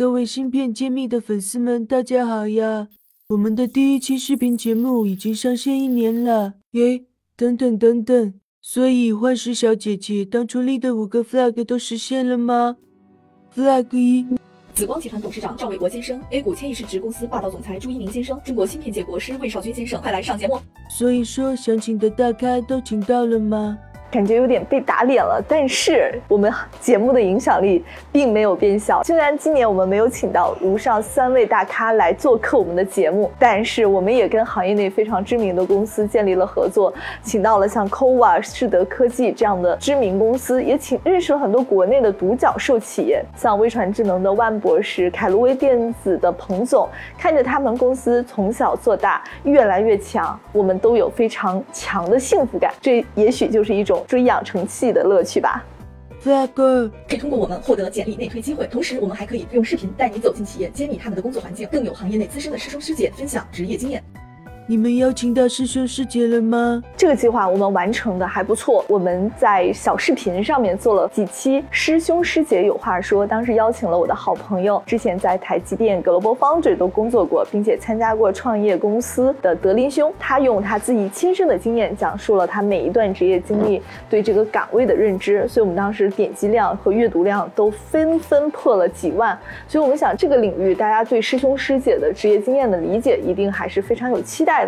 各位芯片揭秘的粉丝们，大家好呀！我们的第一期视频节目已经上线一年了耶！等等等等，所以幻石小姐姐当初立的五个 flag 都实现了吗？flag 一。紫光集团董事长赵卫国先生，A 股千亿市值公司霸道总裁朱一鸣先生，中国芯片界国师魏少军先生，快来上节目！所以说，想请的大咖都请到了吗？感觉有点被打脸了，但是我们节目的影响力并没有变小。虽然今年我们没有请到如上三位大咖来做客我们的节目，但是我们也跟行业内非常知名的公司建立了合作，请到了像 c o v a、世德科技这样的知名公司，也请认识了很多国内的独角兽企业，像微传智能的万博士、凯路威电子的彭总，看着他们公司从小做大，越来越强，我们都有非常强的幸福感。这也许就是一种。追养成器的乐趣吧。可以通过我们获得简历内推机会，同时我们还可以用视频带你走进企业，揭秘他们的工作环境，更有行业内资深的师兄师姐分享职业经验。你们邀请到师兄师姐了吗？这个计划我们完成的还不错。我们在小视频上面做了几期师兄师姐有话说，当时邀请了我的好朋友，之前在台积电、Global Foundry 都工作过，并且参加过创业公司的德林兄，他用他自己亲身的经验讲述了他每一段职业经历对这个岗位的认知，所以我们当时点击量和阅读量都纷纷破了几万。所以我们想这个领域大家对师兄师姐的职业经验的理解一定还是非常有期待。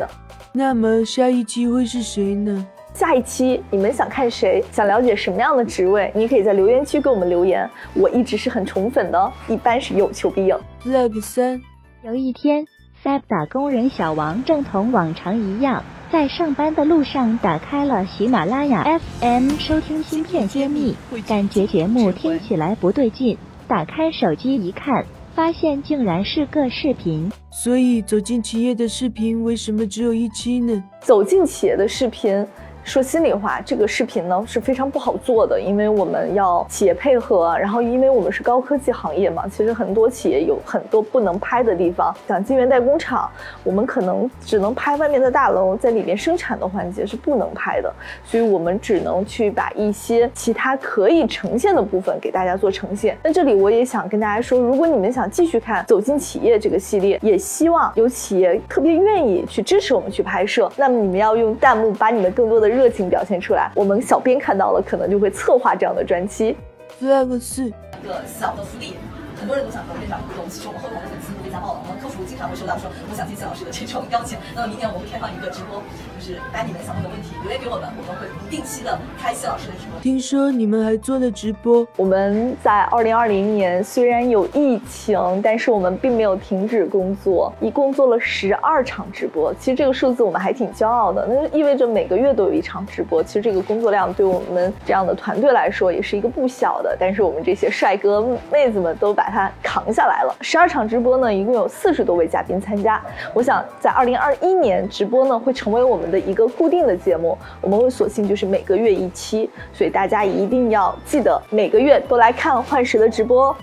那么下一期会是谁呢？下一期你们想看谁？想了解什么样的职位？你可以在留言区给我们留言。我一直是很宠粉的，一般是有求必应。Flag 三，有一天，Fab 打工人小王正同往常一样，在上班的路上打开了喜马拉雅 FM 收听芯片揭秘，感觉节目听起来不对劲，打开手机一看。发现竟然是个视频，所以走进企业的视频为什么只有一期呢？走进企业的视频。说心里话，这个视频呢是非常不好做的，因为我们要企业配合，然后因为我们是高科技行业嘛，其实很多企业有很多不能拍的地方。像晶圆代工厂，我们可能只能拍外面的大楼，在里面生产的环节是不能拍的，所以我们只能去把一些其他可以呈现的部分给大家做呈现。那这里我也想跟大家说，如果你们想继续看《走进企业》这个系列，也希望有企业特别愿意去支持我们去拍摄，那么你们要用弹幕把你们更多的。热情表现出来，我们小编看到了，可能就会策划这样的专辑。Flag 四，一个小的福利，很多人都想和店长互动，其实我们后台的粉丝都被家暴了，我们客服经常会收到说我想接谢老师的这种邀请。那么明年我们会开放一个直播。就是把你们想问的问题留言给我们，我们会不定期的开谢老师的直播。听说你们还做了直播？我们在二零二零年虽然有疫情，但是我们并没有停止工作，一共做了十二场直播。其实这个数字我们还挺骄傲的，那就意味着每个月都有一场直播。其实这个工作量对我们这样的团队来说也是一个不小的，但是我们这些帅哥妹子们都把它扛下来了。十二场直播呢，一共有四十多位嘉宾参加。我想在二零二一年直播呢会成为我们。的一个固定的节目，我们会索性就是每个月一期，所以大家一定要记得每个月都来看幻石的直播。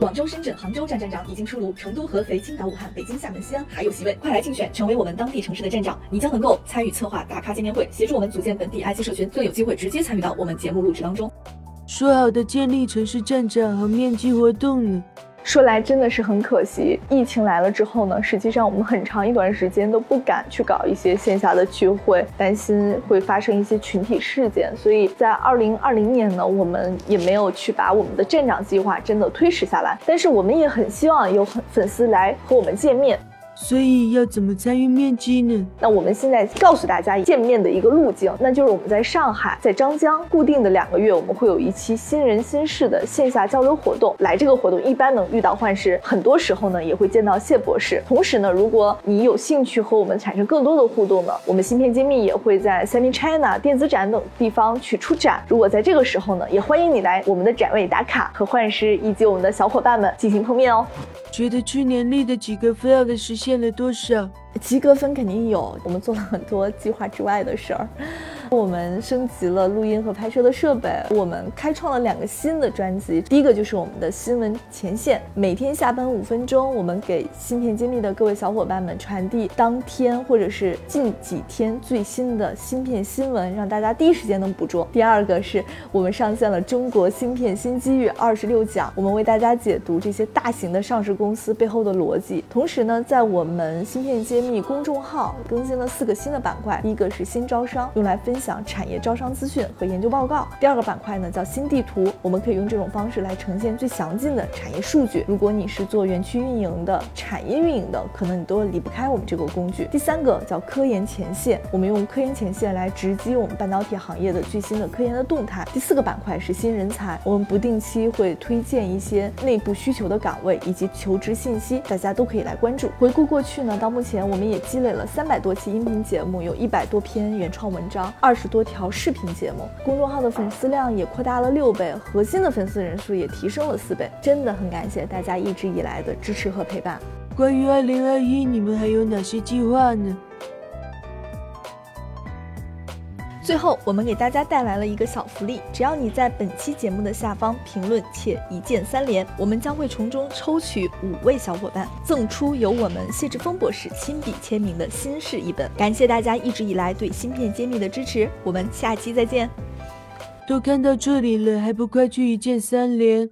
广州、深圳、杭州站站长已经出炉，成都、合肥、青岛、武汉、北京、厦门、西安还有席位，快来竞选，成为我们当地城市的站长，你将能够参与策划大咖见面会，协助我们组建本地 IT 社群，更有机会直接参与到我们节目录制当中。说好的建立城市站长和面基活动呢？说来真的是很可惜，疫情来了之后呢，实际上我们很长一段时间都不敢去搞一些线下的聚会，担心会发生一些群体事件，所以在二零二零年呢，我们也没有去把我们的站长计划真的推迟下来。但是我们也很希望有很粉丝来和我们见面。所以要怎么参与面基呢？那我们现在告诉大家见面的一个路径，那就是我们在上海，在张江固定的两个月，我们会有一期新人新事的线下交流活动。来这个活动一般能遇到幻师，很多时候呢也会见到谢博士。同时呢，如果你有兴趣和我们产生更多的互动呢，我们芯片揭秘也会在 Semi China 电子展等地方去出展。如果在这个时候呢，也欢迎你来我们的展位打卡，和幻师以及我们的小伙伴们进行碰面哦。觉得去年立的几个 flag 实现了多少？及格分肯定有，我们做了很多计划之外的事儿。我们升级了录音和拍摄的设备，我们开创了两个新的专辑。第一个就是我们的新闻前线，每天下班五分钟，我们给芯片揭秘的各位小伙伴们传递当天或者是近几天最新的芯片新闻，让大家第一时间能捕捉。第二个是我们上线了中国芯片新机遇二十六讲，我们为大家解读这些大型的上市公司背后的逻辑。同时呢，在我们芯片揭秘公众号更新了四个新的板块，一个是新招商，用来分享产业招商资讯和研究报告；第二个板块呢叫新地图，我们可以用这种方式来呈现最详尽的产业数据。如果你是做园区运营的、产业运营的，可能你都离不开我们这个工具。第三个叫科研前线，我们用科研前线来直击我们半导体行业的最新的科研的动态。第四个板块是新人才，我们不定期会推荐一些内部需求的岗位以及求职信息，大家都可以来关注。回顾过去呢，到目前我们也积累了三百多期音频节目，有一百多篇原创文章，二十多条视频节目，公众号的粉丝量也扩大了六倍，核心的粉丝人数也提升了四倍，真的很感谢大家一直以来的支持和陪伴。关于二零二一，你们还有哪些计划呢？最后，我们给大家带来了一个小福利，只要你在本期节目的下方评论且一键三连，我们将会从中抽取五位小伙伴，赠出由我们谢志峰博士亲笔签名的新式一本。感谢大家一直以来对芯片揭秘的支持，我们下期再见。都看到这里了，还不快去一键三连！